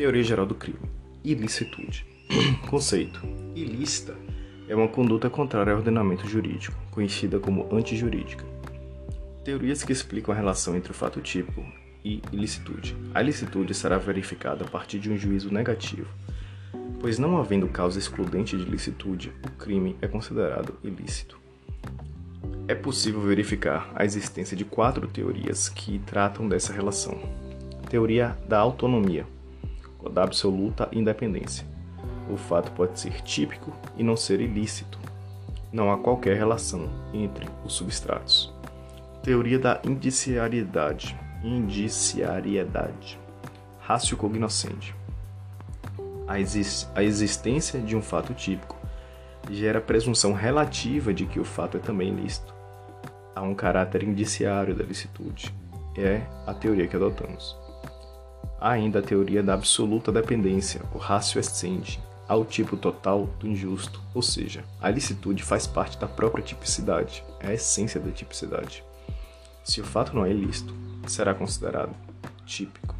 Teoria geral do crime. Ilicitude. Conceito. Ilícita é uma conduta contrária ao ordenamento jurídico, conhecida como antijurídica. Teorias que explicam a relação entre o fato típico e ilicitude. A ilicitude será verificada a partir de um juízo negativo, pois não havendo causa excludente de ilicitude, o crime é considerado ilícito. É possível verificar a existência de quatro teorias que tratam dessa relação. Teoria da autonomia, da absoluta independência. O fato pode ser típico e não ser ilícito. Não há qualquer relação entre os substratos. Teoria da indiciariedade. Indiciariedade. Rácio cognoscente. A, exist a existência de um fato típico gera presunção relativa de que o fato é também lícito. Há um caráter indiciário da licitude. É a teoria que adotamos. Ainda a teoria da absoluta dependência, o ratio ascendi, ao tipo total do injusto, ou seja, a licitude faz parte da própria tipicidade, é a essência da tipicidade. Se o fato não é ilícito, será considerado típico.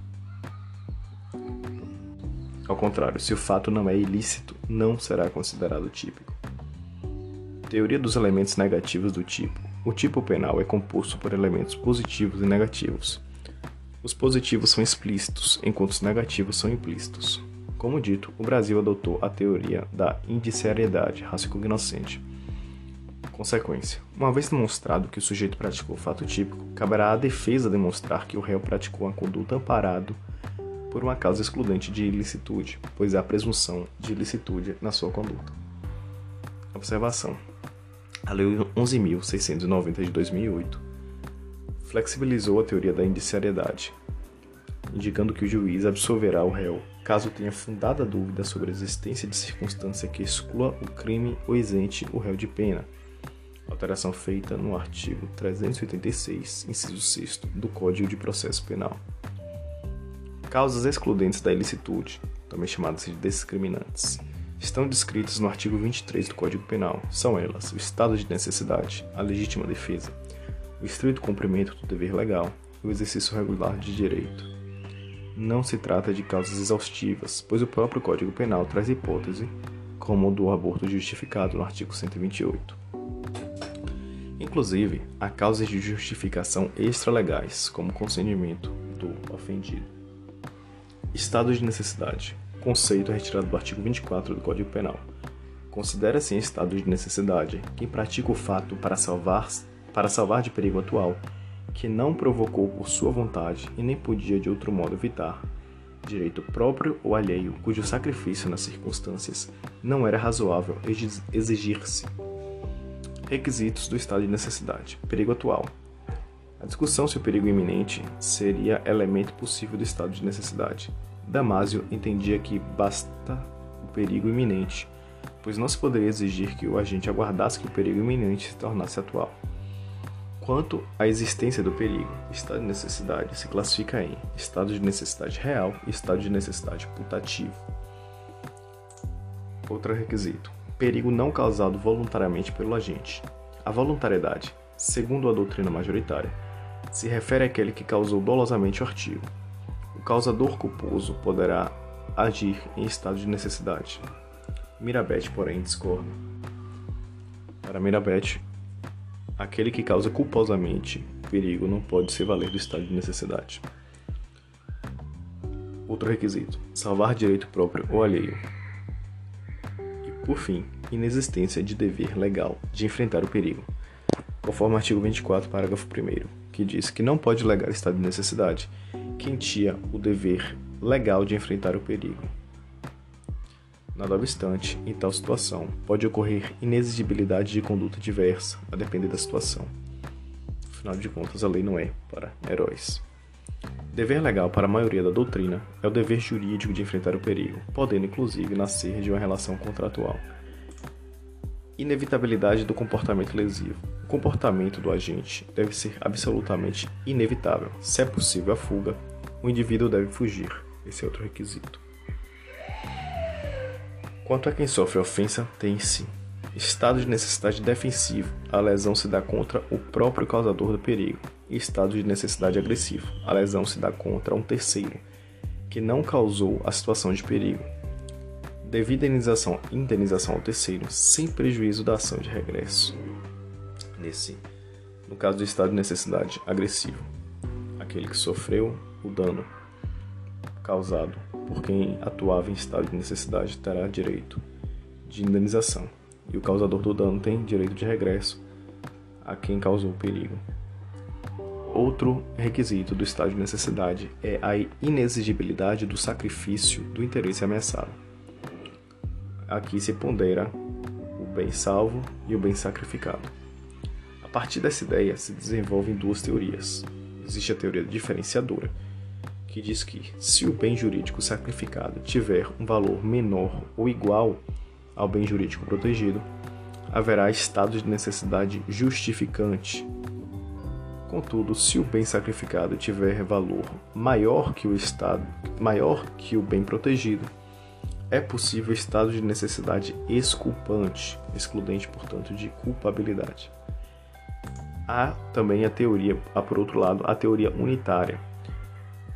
Ao contrário, se o fato não é ilícito, não será considerado típico. Teoria dos elementos negativos do tipo. O tipo penal é composto por elementos positivos e negativos. Os positivos são explícitos, enquanto os negativos são implícitos. Como dito, o Brasil adotou a teoria da indiciariedade raciocognoscente. Consequência: uma vez demonstrado que o sujeito praticou o fato típico, caberá à defesa demonstrar que o réu praticou a conduta amparado por uma causa excludente de ilicitude, pois há presunção de ilicitude na sua conduta. Observação: a Lei 11.690 de 2008 flexibilizou a teoria da indiciariedade, indicando que o juiz absolverá o réu caso tenha fundada dúvida sobre a existência de circunstância que exclua o crime ou isente o réu de pena. Alteração feita no artigo 386, inciso 6 do Código de Processo Penal. Causas excludentes da ilicitude, também chamadas de discriminantes, estão descritas no artigo 23 do Código Penal. São elas: o estado de necessidade, a legítima defesa, o estrito cumprimento do dever legal e o exercício regular de direito. Não se trata de causas exaustivas, pois o próprio Código Penal traz hipótese, como o do aborto justificado no artigo 128. Inclusive, há causas de justificação extralegais, como consentimento do ofendido. Estado de necessidade. Conceito retirado do artigo 24 do Código Penal. Considera-se em estado de necessidade quem pratica o fato para salvar para salvar de perigo atual, que não provocou por sua vontade e nem podia de outro modo evitar, direito próprio ou alheio, cujo sacrifício nas circunstâncias não era razoável exigir-se. Requisitos do estado de necessidade: perigo atual. A discussão se o perigo iminente seria elemento possível do estado de necessidade. Damásio entendia que basta o perigo iminente, pois não se poderia exigir que o agente aguardasse que o perigo iminente se tornasse atual. Quanto à existência do perigo, estado de necessidade se classifica em estado de necessidade real e estado de necessidade putativo. Outro requisito: perigo não causado voluntariamente pelo agente. A voluntariedade, segundo a doutrina majoritária, se refere àquele que causou dolosamente o artigo. O causador culposo poderá agir em estado de necessidade. Mirabete, porém, discorda. Para Mirabete, Aquele que causa culposamente perigo não pode se valer do estado de necessidade. Outro requisito: salvar direito próprio ou alheio. E, por fim, inexistência de dever legal de enfrentar o perigo, conforme o artigo 24, parágrafo 1, que diz que não pode legar estado de necessidade quem tinha o dever legal de enfrentar o perigo. Nada obstante, em tal situação, pode ocorrer inexigibilidade de conduta diversa, a depender da situação. Afinal de contas, a lei não é para heróis. Dever legal para a maioria da doutrina é o dever jurídico de enfrentar o perigo, podendo inclusive nascer de uma relação contratual. Inevitabilidade do comportamento lesivo. O comportamento do agente deve ser absolutamente inevitável. Se é possível a fuga, o indivíduo deve fugir. Esse é outro requisito. Quanto a quem sofre ofensa, tem-se estado de necessidade defensivo, a lesão se dá contra o próprio causador do perigo, estado de necessidade agressivo, a lesão se dá contra um terceiro, que não causou a situação de perigo, devida indenização, indenização ao terceiro, sem prejuízo da ação de regresso. Nesse, no caso do estado de necessidade agressivo, aquele que sofreu o dano causado por quem atuava em estado de necessidade terá direito de indenização, e o causador do dano tem direito de regresso a quem causou o perigo. Outro requisito do estado de necessidade é a inexigibilidade do sacrifício do interesse ameaçado. Aqui se pondera o bem salvo e o bem sacrificado. A partir dessa ideia se desenvolvem duas teorias. Existe a teoria diferenciadora, que diz que, se o bem jurídico sacrificado tiver um valor menor ou igual ao bem jurídico protegido, haverá estado de necessidade justificante. Contudo, se o bem sacrificado tiver valor maior que o estado, maior que o bem protegido, é possível estado de necessidade exculpante, excludente, portanto, de culpabilidade. Há também a teoria, há por outro lado, a teoria unitária,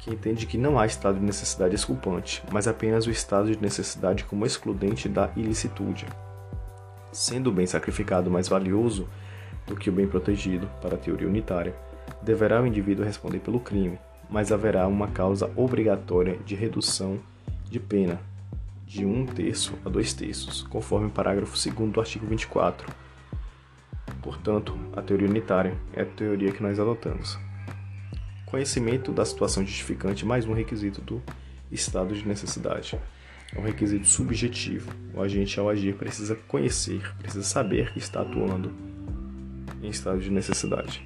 que entende que não há estado de necessidade exculpante, mas apenas o estado de necessidade como excludente da ilicitude. Sendo o bem sacrificado mais valioso do que o bem protegido, para a teoria unitária, deverá o indivíduo responder pelo crime, mas haverá uma causa obrigatória de redução de pena, de um terço a dois terços, conforme o parágrafo 2 do artigo 24. Portanto, a teoria unitária é a teoria que nós adotamos. Conhecimento da situação justificante mais um requisito do estado de necessidade. É um requisito subjetivo. O agente, ao agir, precisa conhecer, precisa saber que está atuando em estado de necessidade.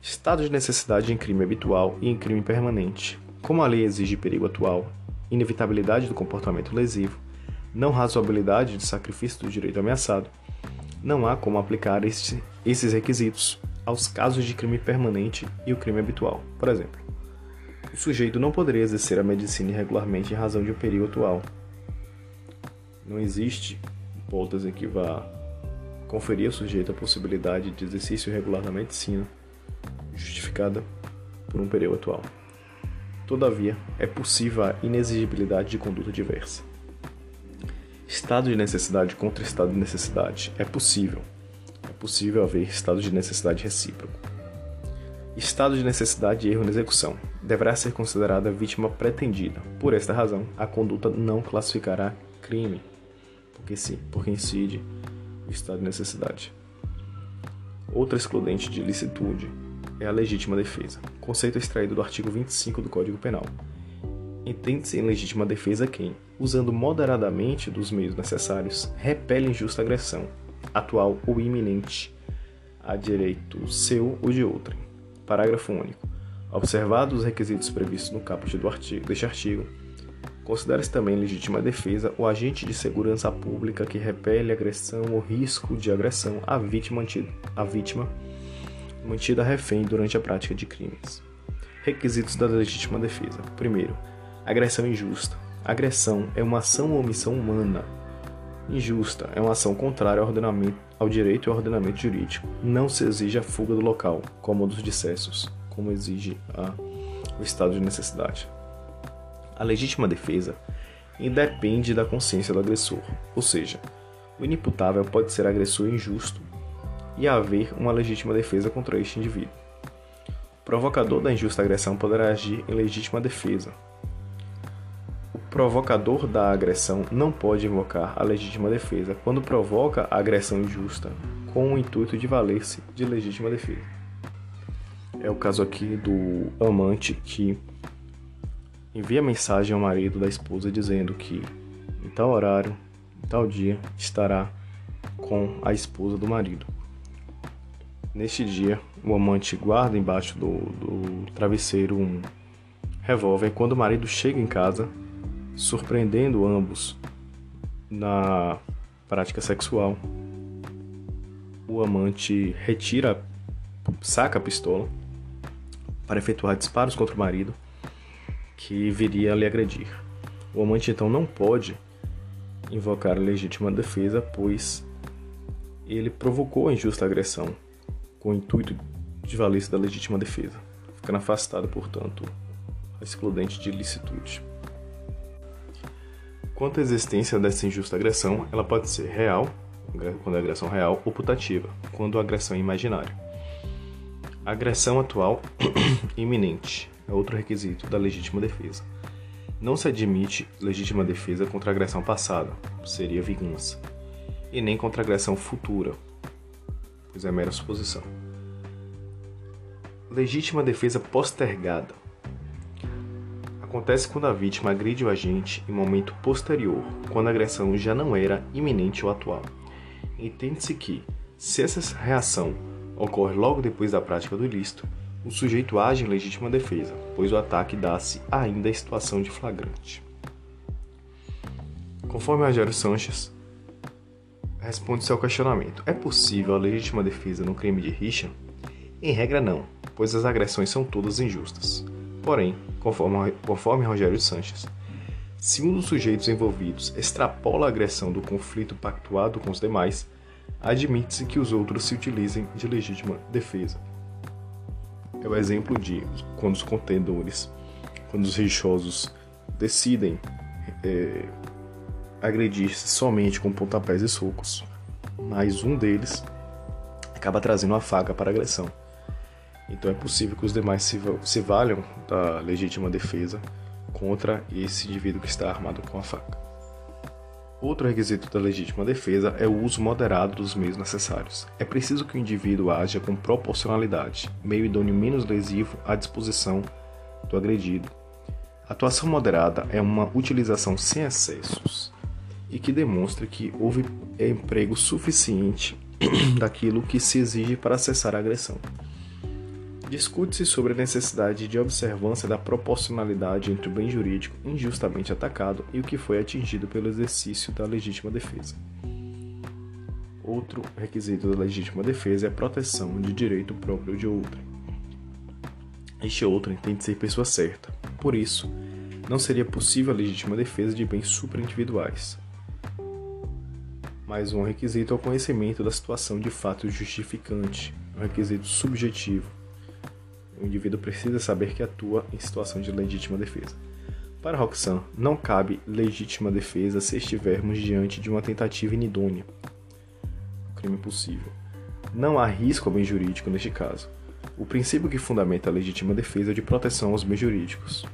Estado de necessidade em crime habitual e em crime permanente. Como a lei exige perigo atual, inevitabilidade do comportamento lesivo, não razoabilidade de sacrifício do direito ameaçado, não há como aplicar este, esses requisitos aos casos de crime permanente e o crime habitual. Por exemplo, o sujeito não poderia exercer a medicina irregularmente em razão de um perigo atual. Não existe hipótese que vá conferir ao sujeito a possibilidade de exercício irregular da medicina justificada por um perigo atual. Todavia, é possível a inexigibilidade de conduta diversa. Estado de necessidade contra estado de necessidade. É possível, possível haver estado de necessidade recíproco. Estado de necessidade e erro na execução. Deverá ser considerada vítima pretendida. Por esta razão, a conduta não classificará crime, porque sim, porque incide o estado de necessidade. Outra excludente de licitude é a legítima defesa, conceito extraído do artigo 25 do Código Penal. Entende-se em legítima defesa quem, usando moderadamente dos meios necessários, repele injusta agressão, atual ou iminente a direito seu ou de outrem. Parágrafo único. Observados os requisitos previstos no caput do artigo, deste artigo, considera-se também legítima defesa o agente de segurança pública que repele agressão ou risco de agressão à vítima, à vítima mantida refém durante a prática de crimes. Requisitos da legítima defesa. Primeiro, agressão injusta. Agressão é uma ação ou omissão humana Injusta é uma ação contrária ao, ordenamento, ao direito e ao ordenamento jurídico. Não se exige a fuga do local, como dos dissessos, como exige a, o estado de necessidade. A legítima defesa independe da consciência do agressor, ou seja, o inimputável pode ser agressor injusto e haver uma legítima defesa contra este indivíduo. O provocador da injusta agressão poderá agir em legítima defesa, provocador da agressão não pode invocar a legítima defesa quando provoca a agressão injusta com o intuito de valer-se de legítima defesa. É o caso aqui do amante que envia mensagem ao marido da esposa dizendo que em tal horário, em tal dia, estará com a esposa do marido. Neste dia, o amante guarda embaixo do, do travesseiro um revólver. Quando o marido chega em casa, surpreendendo ambos na prática sexual. O amante retira, saca a pistola para efetuar disparos contra o marido que viria a lhe agredir. O amante então não pode invocar a legítima defesa, pois ele provocou a injusta agressão com o intuito de valer-se da legítima defesa, ficando afastado, portanto, excludente de licitude. Quanto à existência dessa injusta agressão, ela pode ser real, quando é agressão real, ou putativa, quando a agressão é imaginária. A agressão atual iminente é outro requisito da legítima defesa. Não se admite legítima defesa contra agressão passada, seria vingança, e nem contra agressão futura, pois é mera suposição. Legítima defesa postergada acontece quando a vítima agride o agente em momento posterior, quando a agressão já não era iminente ou atual. Entende-se que, se essa reação ocorre logo depois da prática do ilícito, o sujeito age em legítima defesa, pois o ataque dá-se ainda em situação de flagrante. Conforme Rogério Sanches, responde-se ao questionamento: é possível a legítima defesa no crime de rixa? Em regra, não, pois as agressões são todas injustas. Porém, conforme, conforme Rogério Sanches, se um dos sujeitos envolvidos extrapola a agressão do conflito pactuado com os demais, admite-se que os outros se utilizem de legítima defesa. É o exemplo de quando os contendores, quando os rixosos decidem é, agredir-se somente com pontapés e socos, mas um deles acaba trazendo a faca para a agressão. Então é possível que os demais se, se valham da legítima defesa contra esse indivíduo que está armado com a faca. Outro requisito da legítima defesa é o uso moderado dos meios necessários. É preciso que o indivíduo haja com proporcionalidade, meio idôneo menos lesivo à disposição do agredido. Atuação moderada é uma utilização sem excessos e que demonstra que houve emprego suficiente daquilo que se exige para cessar a agressão. Discute-se sobre a necessidade de observância da proporcionalidade entre o bem jurídico injustamente atacado e o que foi atingido pelo exercício da legítima defesa. Outro requisito da legítima defesa é a proteção de direito próprio de outrem. Este outrem tem de ser pessoa certa. Por isso, não seria possível a legítima defesa de bens superindividuais. Mais um requisito é o conhecimento da situação de fato justificante, um requisito subjetivo o indivíduo precisa saber que atua em situação de legítima defesa. Para Roxanne, não cabe legítima defesa se estivermos diante de uma tentativa inidônea. crime possível. Não há risco ao bem jurídico neste caso. O princípio que fundamenta a legítima defesa é de proteção aos bens jurídicos.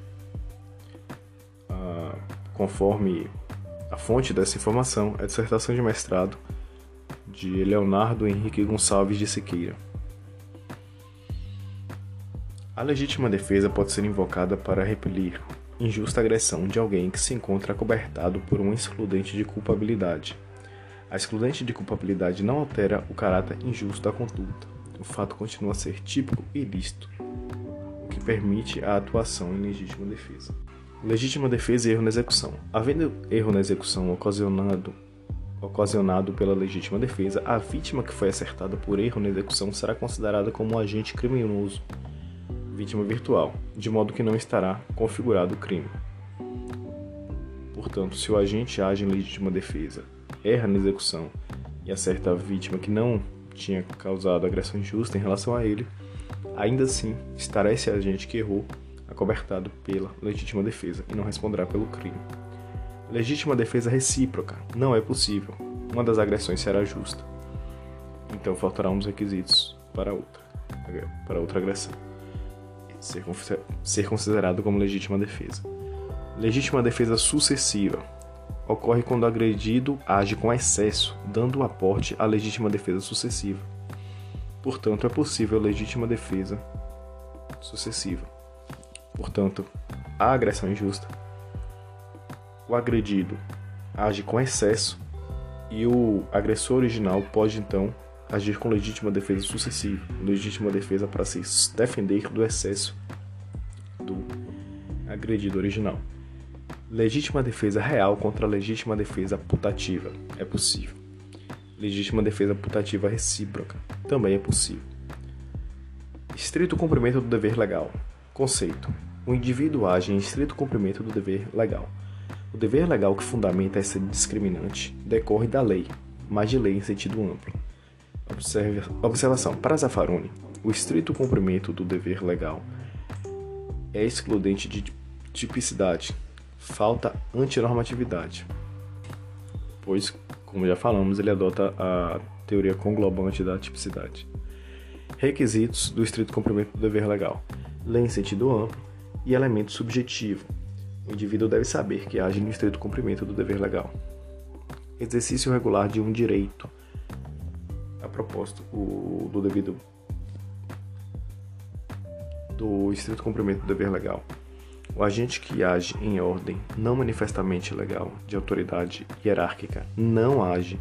Ah, conforme a fonte dessa informação é a dissertação de mestrado de Leonardo Henrique Gonçalves de Siqueira. A legítima defesa pode ser invocada para repelir injusta agressão de alguém que se encontra acobertado por um excludente de culpabilidade. A excludente de culpabilidade não altera o caráter injusto da conduta. O fato continua a ser típico e ilícito, o que permite a atuação em legítima defesa. Legítima defesa e erro na execução. Havendo erro na execução ocasionado ocasionado pela legítima defesa, a vítima que foi acertada por erro na execução será considerada como um agente criminoso vítima virtual, de modo que não estará configurado o crime. Portanto, se o agente age em legítima defesa, erra na execução e acerta a vítima que não tinha causado agressão injusta em relação a ele, ainda assim estará esse agente que errou acobertado pela legítima defesa e não responderá pelo crime. Legítima defesa recíproca não é possível. Uma das agressões será justa. Então faltará um dos requisitos para outra, para outra agressão ser, ser considerado como legítima defesa. Legítima defesa sucessiva ocorre quando o agredido age com excesso, dando aporte à legítima defesa sucessiva. Portanto, é possível legítima defesa sucessiva. Portanto, a agressão injusta, o agredido age com excesso e o agressor original pode então agir com legítima defesa sucessiva, legítima defesa para se defender do excesso do agredido original. Legítima defesa real contra legítima defesa putativa é possível. Legítima defesa putativa recíproca também é possível. Estrito cumprimento do dever legal. Conceito: o indivíduo age em estrito cumprimento do dever legal. O dever legal que fundamenta essa discriminante decorre da lei, mas de lei em sentido amplo. Observe, observação: para Zaffaroni, o estrito cumprimento do dever legal é excludente de tipicidade, falta antinormatividade, pois, como já falamos, ele adota a teoria conglobante da tipicidade. Requisitos do estrito cumprimento do dever legal: lei em sentido amplo e elemento subjetivo. O indivíduo deve saber que age no estrito cumprimento do dever legal. Exercício regular de um direito. A propósito o, do devido do estrito cumprimento do dever legal. O agente que age em ordem não manifestamente legal de autoridade hierárquica não age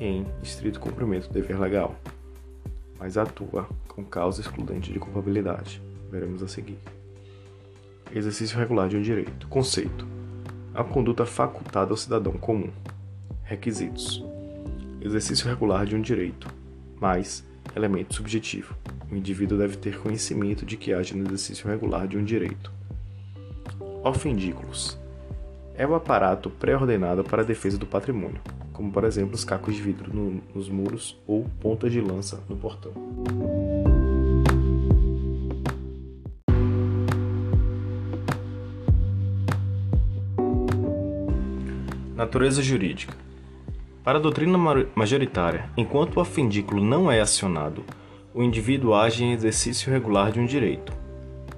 em estrito cumprimento do dever legal, mas atua com causa excludente de culpabilidade. Veremos a seguir. Exercício regular de um direito. Conceito: a conduta facultada ao cidadão comum. Requisitos: exercício regular de um direito, mais elemento subjetivo. O indivíduo deve ter conhecimento de que age no exercício regular de um direito. Ofendículos: é o aparato pré-ordenado para a defesa do patrimônio, como por exemplo os cacos de vidro no, nos muros ou pontas de lança no portão. Natureza jurídica. Para a doutrina majoritária, enquanto o ofendículo não é acionado, o indivíduo age em exercício regular de um direito.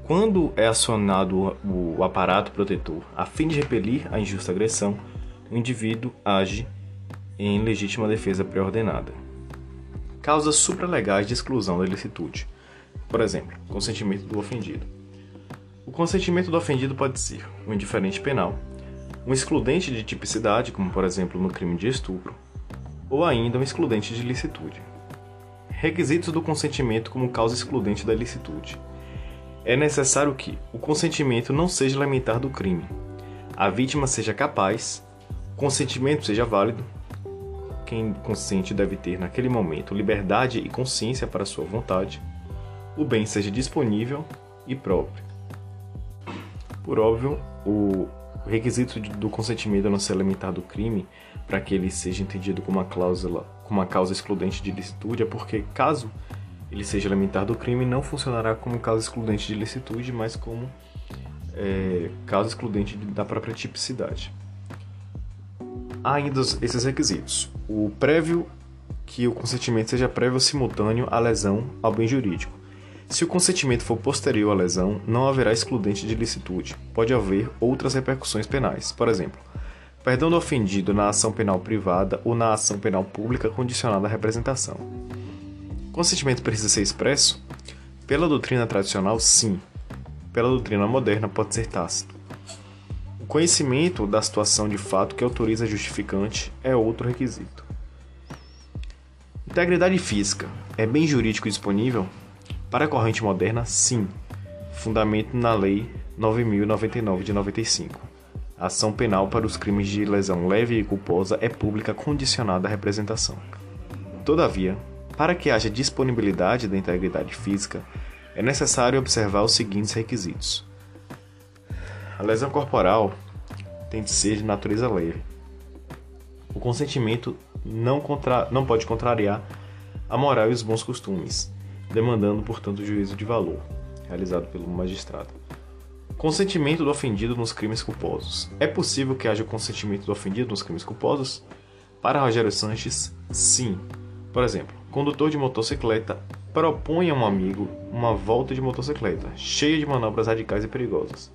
Quando é acionado o aparato protetor a fim de repelir a injusta agressão, o indivíduo age em legítima defesa pré-ordenada. Causas supralegais de exclusão da ilicitude. Por exemplo, consentimento do ofendido. O consentimento do ofendido pode ser um indiferente penal, um excludente de tipicidade, como por exemplo no crime de estupro, ou ainda um excludente de licitude. Requisitos do consentimento como causa excludente da ilicitude. É necessário que o consentimento não seja elementar do crime, a vítima seja capaz, o consentimento seja válido, quem consente deve ter naquele momento liberdade e consciência para sua vontade, o bem seja disponível e próprio. Por óbvio, o o requisito do consentimento não ser elementar do crime, para que ele seja entendido como uma cláusula, como uma causa excludente de licitude, é porque caso ele seja elementar do crime, não funcionará como causa excludente de licitude, mas como é, causa excludente da própria tipicidade. Há ainda esses requisitos. O prévio, que o consentimento seja prévio ou simultâneo à lesão ao bem jurídico. Se o consentimento for posterior à lesão, não haverá excludente de licitude. Pode haver outras repercussões penais, por exemplo, perdão do ofendido na ação penal privada ou na ação penal pública condicionada à representação. Consentimento precisa ser expresso? Pela doutrina tradicional, sim. Pela doutrina moderna, pode ser tácito. O conhecimento da situação de fato que autoriza justificante é outro requisito. Integridade física é bem jurídico disponível? Para a corrente moderna, sim. Fundamento na Lei 9099 de 95. A ação penal para os crimes de lesão leve e culposa é pública condicionada à representação. Todavia, para que haja disponibilidade da integridade física, é necessário observar os seguintes requisitos. A lesão corporal tem de ser de natureza leve. O consentimento não, contra... não pode contrariar a moral e os bons costumes, demandando, portanto, o juízo de valor, realizado pelo magistrado. Consentimento do ofendido nos crimes culposos. É possível que haja consentimento do ofendido nos crimes culposos? Para Rogério Sanches, sim. Por exemplo, condutor de motocicleta propõe a um amigo uma volta de motocicleta, cheia de manobras radicais e perigosas.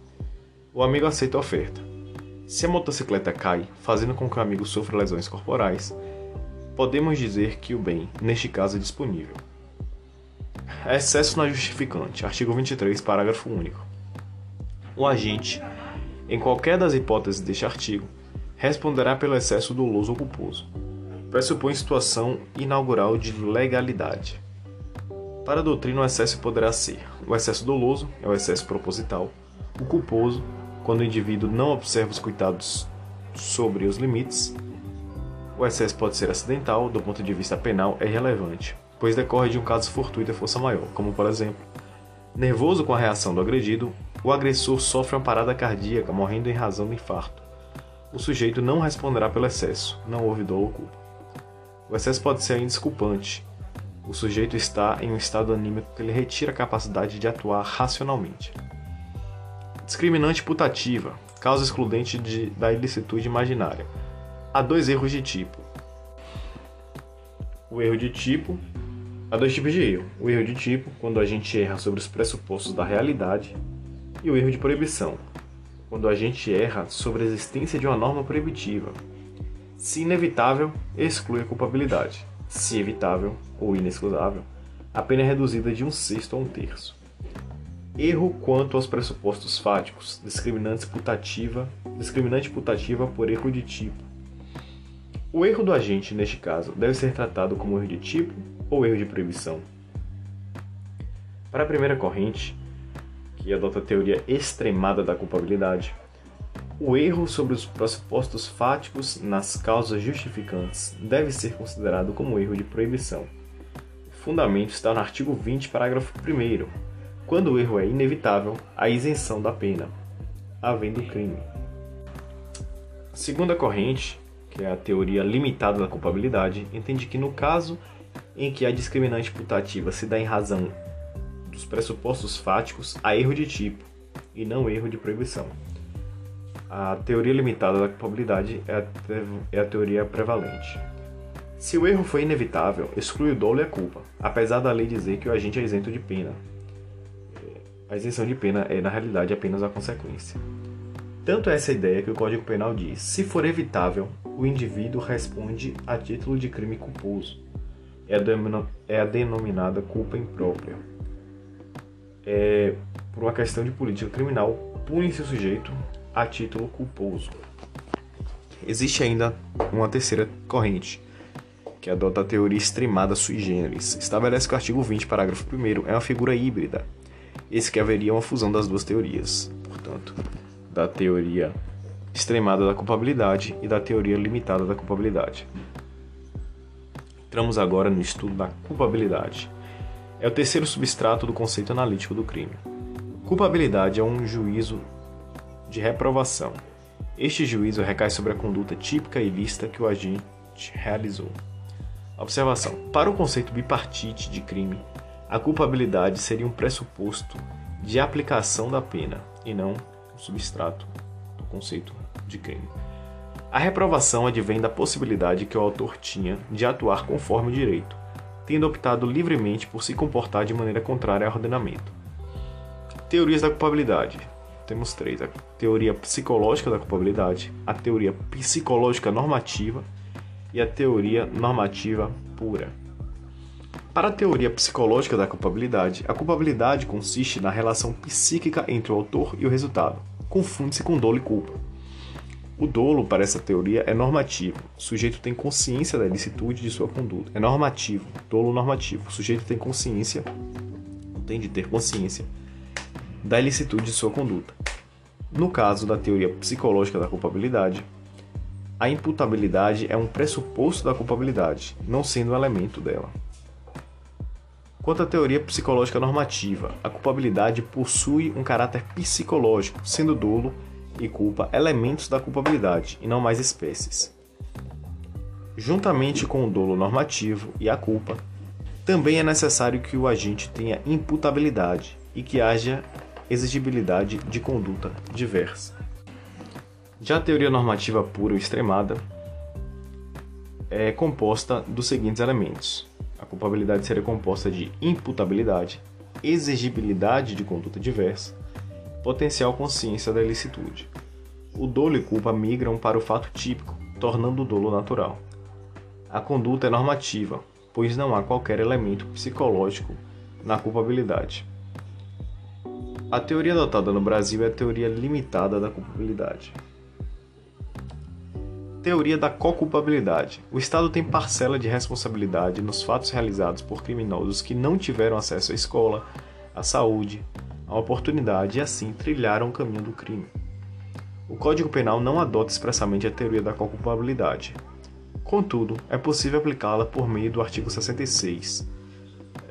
O amigo aceita a oferta. Se a motocicleta cai, fazendo com que o amigo sofra lesões corporais, podemos dizer que o bem, neste caso, é disponível. Excesso na justificante. Artigo 23, parágrafo único. O agente, em qualquer das hipóteses deste artigo, responderá pelo excesso doloso ou culposo. Pressupõe situação inaugural de legalidade. Para a doutrina, o excesso poderá ser o excesso doloso, é o excesso proposital, o culposo, quando o indivíduo não observa os cuidados sobre os limites. O excesso pode ser acidental, do ponto de vista penal, é irrelevante pois decorre de um caso fortuito e força maior, como por exemplo, nervoso com a reação do agredido, o agressor sofre uma parada cardíaca, morrendo em razão do infarto. O sujeito não responderá pelo excesso, não houve dor ou culpa. O excesso pode ser indesculpante. O sujeito está em um estado anímico que lhe retira a capacidade de atuar racionalmente. Discriminante putativa, causa excludente de, da ilicitude imaginária. Há dois erros de tipo. O erro de tipo. Há dois tipos de erro. O erro de tipo, quando a gente erra sobre os pressupostos da realidade, e o erro de proibição, quando a gente erra sobre a existência de uma norma proibitiva. Se inevitável, exclui a culpabilidade. Se evitável ou inexcusável, a pena é reduzida de um sexto a um terço. Erro quanto aos pressupostos fáticos, discriminantes putativa, discriminante putativa por erro de tipo. O erro do agente, neste caso, deve ser tratado como erro de tipo ou erro de proibição. Para a primeira corrente, que adota a teoria extremada da culpabilidade, o erro sobre os pressupostos fáticos nas causas justificantes deve ser considerado como erro de proibição. O fundamento está no artigo 20, parágrafo 1 quando o erro é inevitável, a isenção da pena, havendo crime. Segunda corrente, que é a teoria limitada da culpabilidade, entende que no caso em que a discriminante putativa se dá em razão dos pressupostos fáticos, há erro de tipo e não erro de proibição. A teoria limitada da culpabilidade é a, é a teoria prevalente. Se o erro foi inevitável, exclui o dolo e a culpa, apesar da lei dizer que o agente é isento de pena, a isenção de pena é, na realidade, apenas a consequência. Tanto é essa ideia que o Código Penal diz: se for evitável, o indivíduo responde a título de crime culposo. É a, é a denominada culpa imprópria. É, por uma questão de política criminal, pune-se o sujeito a título culposo. Existe ainda uma terceira corrente, que adota a teoria extremada sui generis. Estabelece que o artigo 20, parágrafo 1 é uma figura híbrida esse que haveria uma fusão das duas teorias, portanto, da teoria extremada da culpabilidade e da teoria limitada da culpabilidade. Entramos agora no estudo da culpabilidade. É o terceiro substrato do conceito analítico do crime. Culpabilidade é um juízo de reprovação. Este juízo recai sobre a conduta típica e lista que o agente realizou. Observação: para o conceito bipartite de crime, a culpabilidade seria um pressuposto de aplicação da pena e não um substrato do conceito de crime. A reprovação advém da possibilidade que o autor tinha de atuar conforme o direito, tendo optado livremente por se comportar de maneira contrária ao ordenamento. Teorias da culpabilidade. Temos três: a teoria psicológica da culpabilidade, a teoria psicológica normativa e a teoria normativa pura. Para a teoria psicológica da culpabilidade, a culpabilidade consiste na relação psíquica entre o autor e o resultado. Confunde-se com dolo e culpa. O dolo, para essa teoria, é normativo. O sujeito tem consciência da ilicitude de sua conduta. É normativo. Dolo normativo. O sujeito tem consciência, tem de ter consciência da ilicitude de sua conduta. No caso da teoria psicológica da culpabilidade, a imputabilidade é um pressuposto da culpabilidade, não sendo um elemento dela. Quanto à teoria psicológica normativa, a culpabilidade possui um caráter psicológico, sendo dolo e culpa elementos da culpabilidade e não mais espécies. Juntamente com o dolo normativo e a culpa, também é necessário que o agente tenha imputabilidade e que haja exigibilidade de conduta diversa. Já a teoria normativa pura ou extremada é composta dos seguintes elementos: a culpabilidade seria composta de imputabilidade, exigibilidade de conduta diversa, potencial consciência da ilicitude. O dolo e culpa migram para o fato típico, tornando o dolo natural. A conduta é normativa, pois não há qualquer elemento psicológico na culpabilidade. A teoria adotada no Brasil é a teoria limitada da culpabilidade. Teoria da co-culpabilidade. O Estado tem parcela de responsabilidade nos fatos realizados por criminosos que não tiveram acesso à escola, à saúde, à oportunidade e assim trilharam o caminho do crime. O Código Penal não adota expressamente a teoria da co-culpabilidade. Contudo, é possível aplicá-la por meio do artigo 66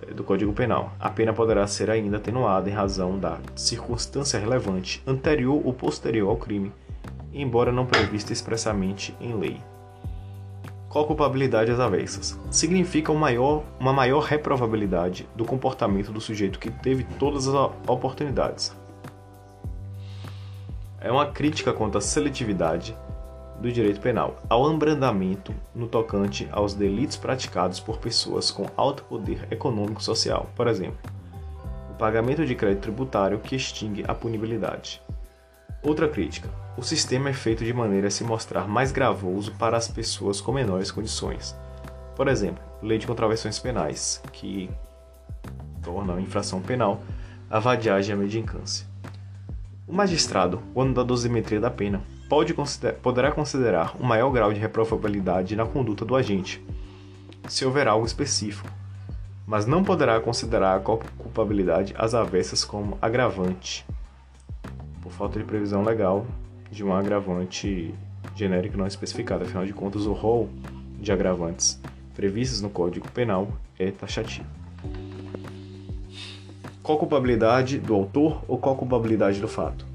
eh, do Código Penal. A pena poderá ser ainda atenuada em razão da circunstância relevante anterior ou posterior ao crime embora não prevista expressamente em lei. Co-culpabilidade às avessas significa uma maior, uma maior reprovabilidade do comportamento do sujeito que teve todas as oportunidades. é uma crítica contra a seletividade do direito penal, ao abrandamento no tocante aos delitos praticados por pessoas com alto poder econômico social, por exemplo, o pagamento de crédito tributário que extingue a punibilidade. Outra crítica: o sistema é feito de maneira a se mostrar mais gravoso para as pessoas com menores condições. Por exemplo, lei de contravenções penais, que torna a infração penal a vadiagem a mendicância. O magistrado, quando da dosimetria da pena, pode consider poderá considerar um maior grau de reprovabilidade na conduta do agente, se houver algo específico, mas não poderá considerar a culpabilidade às avessas como agravante, por falta de previsão legal de um agravante genérico não especificado. Afinal de contas, o rol de agravantes previstos no Código Penal é taxativo. Qual culpabilidade do autor ou qual culpabilidade do fato?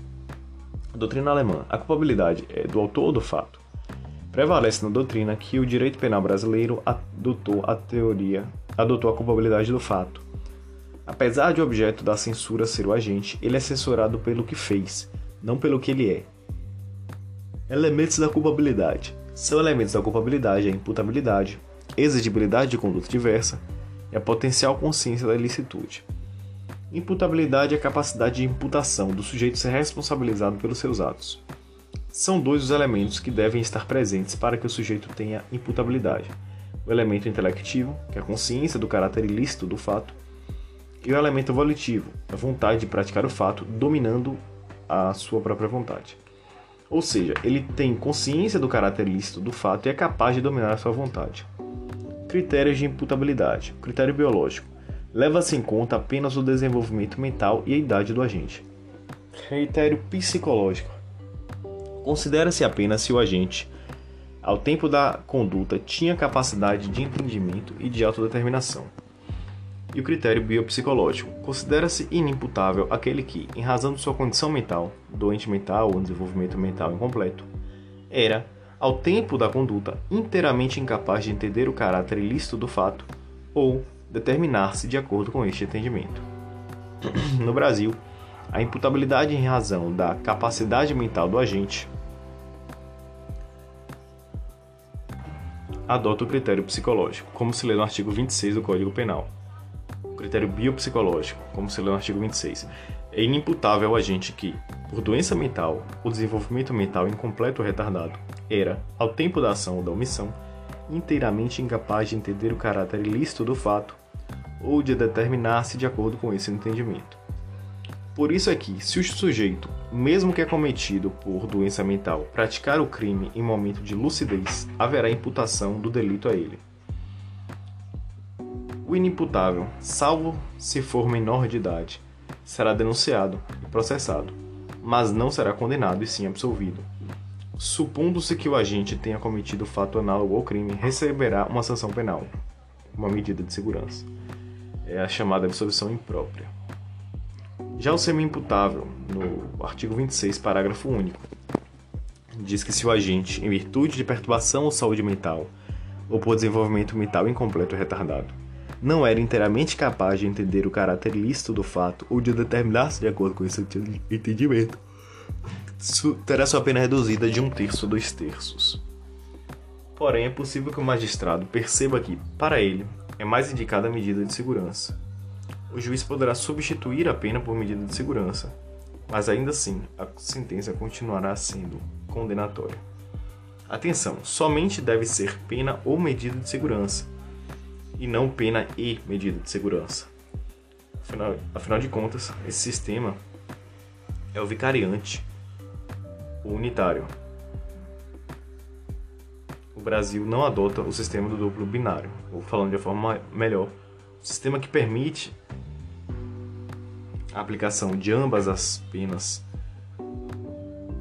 Doutrina alemã. A culpabilidade é do autor ou do fato? Prevalece na doutrina que o direito penal brasileiro adotou a teoria, adotou a culpabilidade do fato. Apesar de o objeto da censura ser o agente, ele é censurado pelo que fez, não pelo que ele é. Elementos da culpabilidade. São elementos da culpabilidade a imputabilidade, exigibilidade de conduta diversa e a potencial consciência da ilicitude. Imputabilidade é a capacidade de imputação do sujeito ser responsabilizado pelos seus atos. São dois os elementos que devem estar presentes para que o sujeito tenha imputabilidade: o elemento intelectivo, que é a consciência do caráter ilícito do fato, e o elemento volitivo, a vontade de praticar o fato, dominando a sua própria vontade. Ou seja, ele tem consciência do caráter ilícito do fato e é capaz de dominar a sua vontade. Critérios de imputabilidade: critério biológico leva-se em conta apenas o desenvolvimento mental e a idade do agente. Critério psicológico. Considera-se apenas se o agente, ao tempo da conduta, tinha capacidade de entendimento e de autodeterminação. E o critério biopsicológico. Considera-se inimputável aquele que, em razão de sua condição mental, doente mental ou desenvolvimento mental incompleto, era, ao tempo da conduta, inteiramente incapaz de entender o caráter ilícito do fato ou determinar-se de acordo com este entendimento. No Brasil, a imputabilidade em razão da capacidade mental do agente adota o critério psicológico, como se lê no artigo 26 do Código Penal. O critério biopsicológico, como se lê no artigo 26, é inimputável ao agente que, por doença mental ou desenvolvimento mental incompleto ou retardado, era, ao tempo da ação ou da omissão, inteiramente incapaz de entender o caráter ilícito do fato ou de determinar-se de acordo com esse entendimento. Por isso é que, se o sujeito, mesmo que acometido por doença mental, praticar o crime em momento de lucidez, haverá imputação do delito a ele. Inimputável, salvo se for menor de idade, será denunciado e processado, mas não será condenado e sim absolvido. Supondo-se que o agente tenha cometido fato análogo ao crime, receberá uma sanção penal, uma medida de segurança é a chamada absolvição imprópria. Já o semi-imputável, no artigo 26, parágrafo único, diz que se o agente, em virtude de perturbação ou saúde mental, ou por desenvolvimento mental incompleto ou retardado, não era inteiramente capaz de entender o caráter lícito do fato ou de determinar-se de acordo com esse entendimento, terá sua pena reduzida de um terço a dois terços. Porém, é possível que o magistrado perceba que, para ele, é mais indicada a medida de segurança. O juiz poderá substituir a pena por medida de segurança, mas ainda assim a sentença continuará sendo condenatória. Atenção, somente deve ser pena ou medida de segurança, e não pena e medida de segurança. Afinal, afinal de contas, esse sistema é o vicariante, o unitário. O Brasil não adota o sistema do duplo binário, ou falando de forma melhor, o sistema que permite a aplicação de ambas as penas,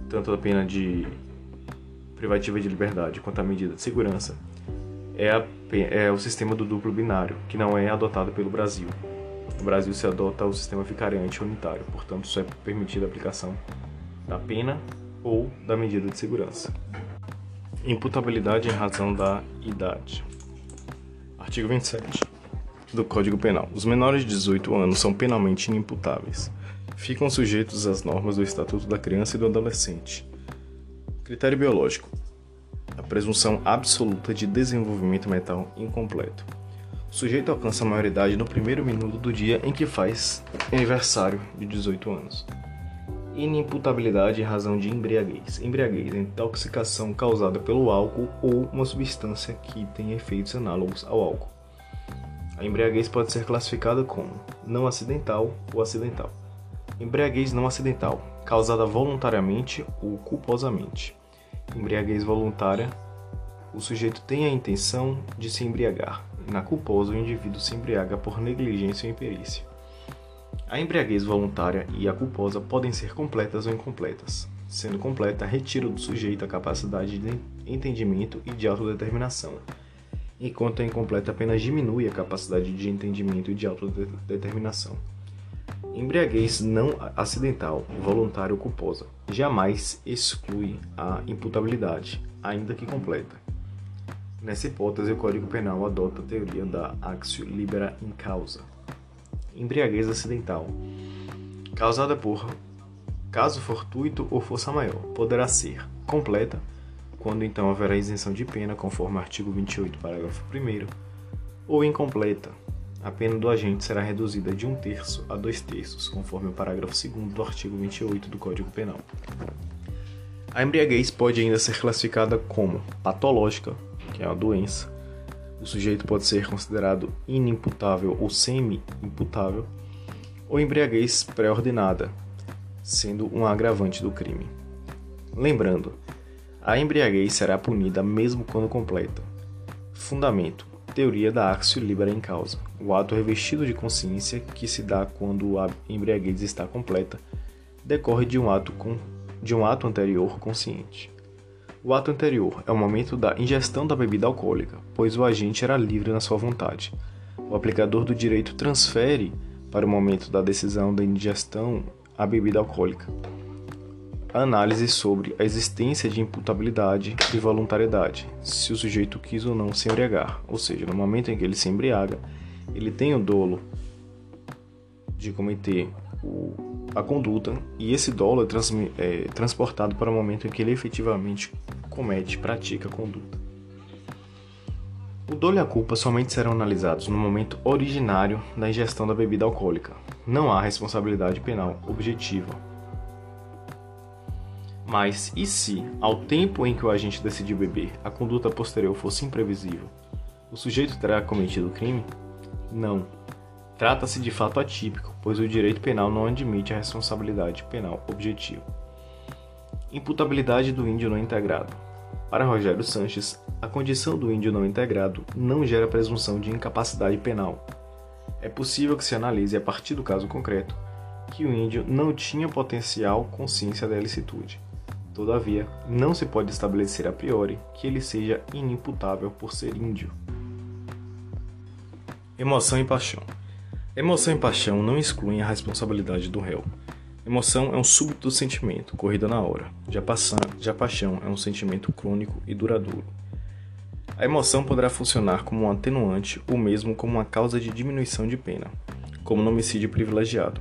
tanto a pena de privativa de liberdade quanto a medida de segurança, é, a, é o sistema do duplo binário, que não é adotado pelo Brasil. No Brasil se adota o sistema vicariante unitário, portanto, só é permitida a aplicação da pena ou da medida de segurança. Imputabilidade em razão da idade. Artigo 27 do Código Penal. Os menores de 18 anos são penalmente inimputáveis. ficam sujeitos às normas do Estatuto da Criança e do Adolescente. Critério biológico: a presunção absoluta de desenvolvimento mental incompleto. O sujeito alcança a maioridade no primeiro minuto do dia em que faz aniversário de 18 anos. Inimputabilidade em razão de embriaguez. Embriaguez é intoxicação causada pelo álcool ou uma substância que tem efeitos análogos ao álcool. A embriaguez pode ser classificada como não acidental ou acidental. Embriaguez não acidental, causada voluntariamente ou culposamente. Embriaguez voluntária, o sujeito tem a intenção de se embriagar. Na culposa, o indivíduo se embriaga por negligência ou imperícia. A embriaguez voluntária e a culposa podem ser completas ou incompletas. Sendo completa, retira do sujeito a capacidade de entendimento e de autodeterminação enquanto a incompleta apenas diminui a capacidade de entendimento e de autodeterminação. Embriaguez não acidental, voluntária ou culposa jamais exclui a imputabilidade, ainda que completa. Nessa hipótese, o Código Penal adota a teoria da axio libera in causa. Embriaguez acidental, causada por caso fortuito ou força maior, poderá ser completa quando então haverá isenção de pena, conforme o artigo 28, parágrafo 1, ou incompleta. A pena do agente será reduzida de um terço a dois terços, conforme o parágrafo 2 do artigo 28 do Código Penal. A embriaguez pode ainda ser classificada como patológica, que é uma doença. O sujeito pode ser considerado inimputável ou semi-imputável, ou embriaguez pré-ordenada, sendo um agravante do crime. Lembrando, a embriaguez será punida mesmo quando completa. Fundamento: Teoria da axio libera em causa. O ato revestido de consciência que se dá quando a embriaguez está completa decorre de um ato com, de um ato anterior consciente. O ato anterior é o momento da ingestão da bebida alcoólica, pois o agente era livre na sua vontade. O aplicador do direito transfere para o momento da decisão da ingestão a bebida alcoólica análise sobre a existência de imputabilidade e voluntariedade, se o sujeito quis ou não se embriagar, ou seja, no momento em que ele se embriaga, ele tem o dolo de cometer o, a conduta e esse dolo é, trans, é transportado para o momento em que ele efetivamente comete, pratica a conduta. O dolo e a culpa somente serão analisados no momento originário da ingestão da bebida alcoólica. Não há responsabilidade penal objetiva mas e se, ao tempo em que o agente decidiu beber, a conduta posterior fosse imprevisível? O sujeito terá cometido o crime? Não. Trata-se de fato atípico, pois o direito penal não admite a responsabilidade penal objetiva. Imputabilidade do índio não integrado. Para Rogério Sanches, a condição do índio não integrado não gera presunção de incapacidade penal. É possível que se analise, a partir do caso concreto, que o índio não tinha potencial consciência da ilicitude. Todavia, não se pode estabelecer a priori que ele seja inimputável por ser índio. Emoção e paixão. Emoção e paixão não excluem a responsabilidade do réu. Emoção é um súbito sentimento, corrida na hora. Já, paixão, já paixão é um sentimento crônico e duradouro. A emoção poderá funcionar como um atenuante ou mesmo como uma causa de diminuição de pena, como no homicídio privilegiado.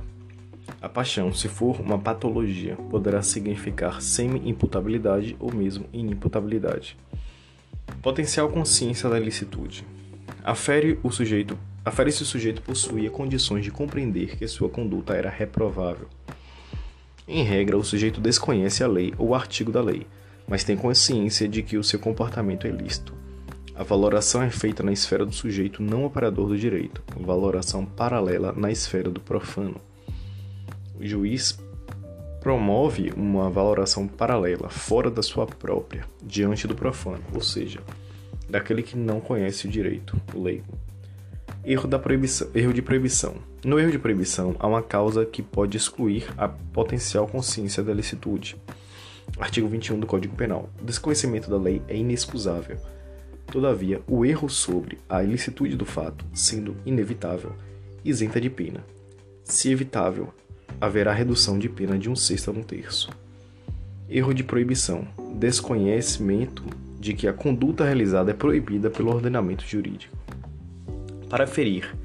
A paixão, se for uma patologia, poderá significar semi-imputabilidade ou mesmo inimputabilidade. Potencial consciência da ilicitude. Afere o sujeito, afere se o sujeito possuía condições de compreender que sua conduta era reprovável. Em regra, o sujeito desconhece a lei ou o artigo da lei, mas tem consciência de que o seu comportamento é lícito. A valoração é feita na esfera do sujeito não operador do direito, valoração paralela na esfera do profano o juiz promove uma valoração paralela, fora da sua própria, diante do profano, ou seja, daquele que não conhece o direito, o leigo. Erro, da proibição, erro de proibição. No erro de proibição, há uma causa que pode excluir a potencial consciência da licitude. Artigo 21 do Código Penal. O desconhecimento da lei é inexcusável. Todavia, o erro sobre a ilicitude do fato, sendo inevitável, isenta de pena. Se evitável, haverá redução de pena de um sexto a um terço. Erro de proibição: desconhecimento de que a conduta realizada é proibida pelo ordenamento jurídico. Para ferir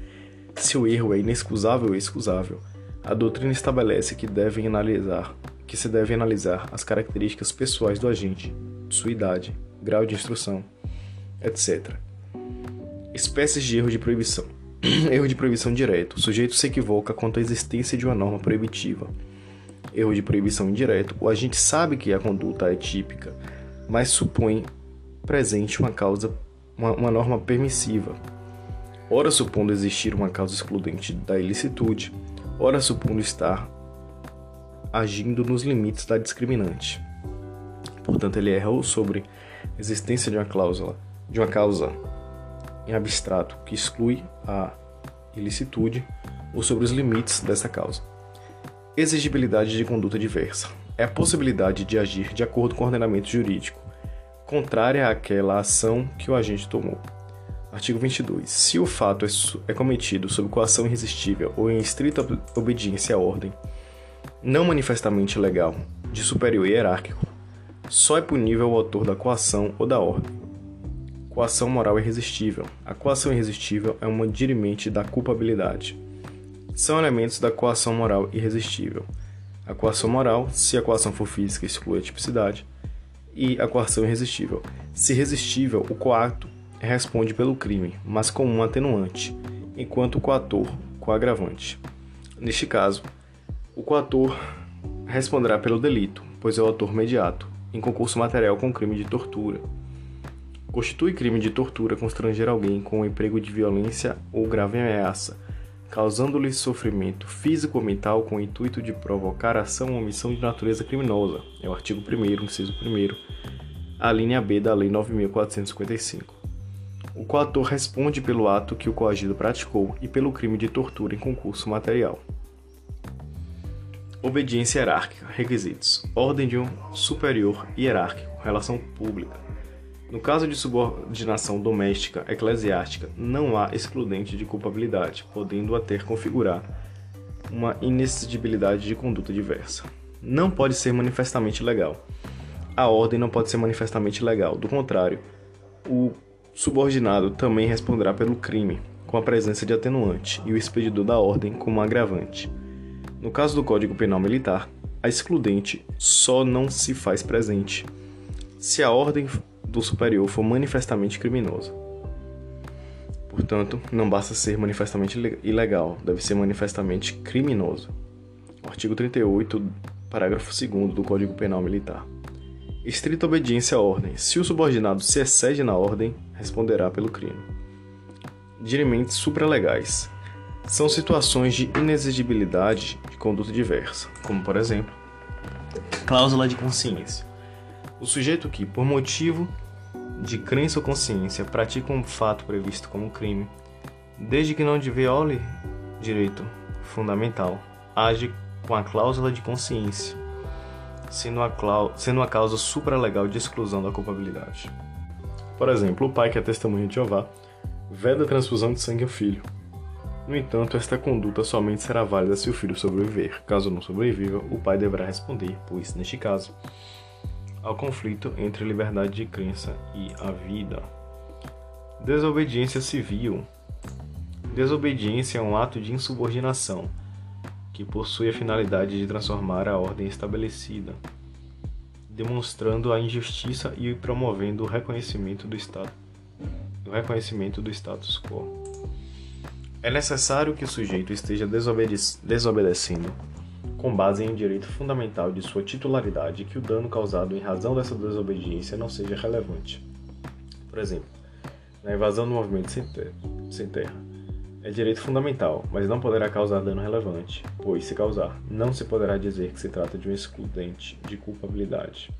se o erro é inexcusável ou excusável, A doutrina estabelece que devem analisar que se deve analisar as características pessoais do agente, sua idade, grau de instrução, etc. Espécies de erro de proibição. erro de proibição direto. O sujeito se equivoca quanto à existência de uma norma proibitiva. Erro de proibição indireto. O agente sabe que a conduta é típica, mas supõe presente uma causa, uma, uma norma permissiva. Ora supondo existir uma causa excludente da ilicitude, ora supondo estar agindo nos limites da discriminante. Portanto, ele erra ou sobre a existência de uma cláusula, de uma causa em abstrato que exclui a ilicitude ou sobre os limites dessa causa. Exigibilidade de conduta diversa é a possibilidade de agir de acordo com o ordenamento jurídico, contrária àquela ação que o agente tomou. Artigo 22. Se o fato é, é cometido sob coação irresistível ou em estrita obediência à ordem, não manifestamente legal, de superior hierárquico, só é punível o autor da coação ou da ordem. Coação moral irresistível. A coação irresistível é uma dirimente da culpabilidade. São elementos da coação moral irresistível. A coação moral, se a coação for física, exclui a tipicidade, e a coação irresistível. Se resistível, o coato responde pelo crime, mas com um atenuante, enquanto o coator, coagravante. Neste caso, o coator responderá pelo delito, pois é o autor imediato, em concurso material com crime de tortura. Constitui crime de tortura constranger alguém com o emprego de violência ou grave ameaça, causando-lhe sofrimento físico ou mental com o intuito de provocar ação ou omissão de natureza criminosa. É o artigo 1 inciso 1 a linha B da Lei 9.455. O coator responde pelo ato que o coagido praticou e pelo crime de tortura em concurso material. Obediência hierárquica. Requisitos: ordem de um superior hierárquico, relação pública. No caso de subordinação doméstica eclesiástica, não há excludente de culpabilidade, podendo a ter configurar uma inexigibilidade de conduta diversa. Não pode ser manifestamente legal. A ordem não pode ser manifestamente legal, do contrário, o subordinado também responderá pelo crime, com a presença de atenuante, e o expedidor da ordem como agravante. No caso do Código Penal Militar, a excludente só não se faz presente se a ordem do superior for manifestamente criminosa. Portanto, não basta ser manifestamente ilegal, deve ser manifestamente criminoso. artigo 38, parágrafo 2 do Código Penal Militar. Estrita obediência à ordem. Se o subordinado se excede na ordem, responderá pelo crime. Dirimentos supralegais são situações de inexigibilidade de conduta diversa, como por exemplo, cláusula de consciência. O sujeito que, por motivo de crença ou consciência, pratica um fato previsto como crime, desde que não viole direito fundamental, age com a cláusula de consciência, sendo a, sendo a causa supralegal de exclusão da culpabilidade. Por exemplo, o pai que é testemunha de Jeová veda a transfusão de sangue ao filho, no entanto, esta conduta somente será válida se o filho sobreviver. Caso não sobreviva, o pai deverá responder, pois, neste caso, ao conflito entre liberdade de crença e a vida. Desobediência civil. Desobediência é um ato de insubordinação que possui a finalidade de transformar a ordem estabelecida, demonstrando a injustiça e promovendo o reconhecimento do Estado, o reconhecimento do status quo. É necessário que o sujeito esteja desobedecendo com base em um direito fundamental de sua titularidade que o dano causado em razão dessa desobediência não seja relevante. Por exemplo, na invasão do movimento sem terra. É direito fundamental, mas não poderá causar dano relevante, pois, se causar, não se poderá dizer que se trata de um excludente de culpabilidade.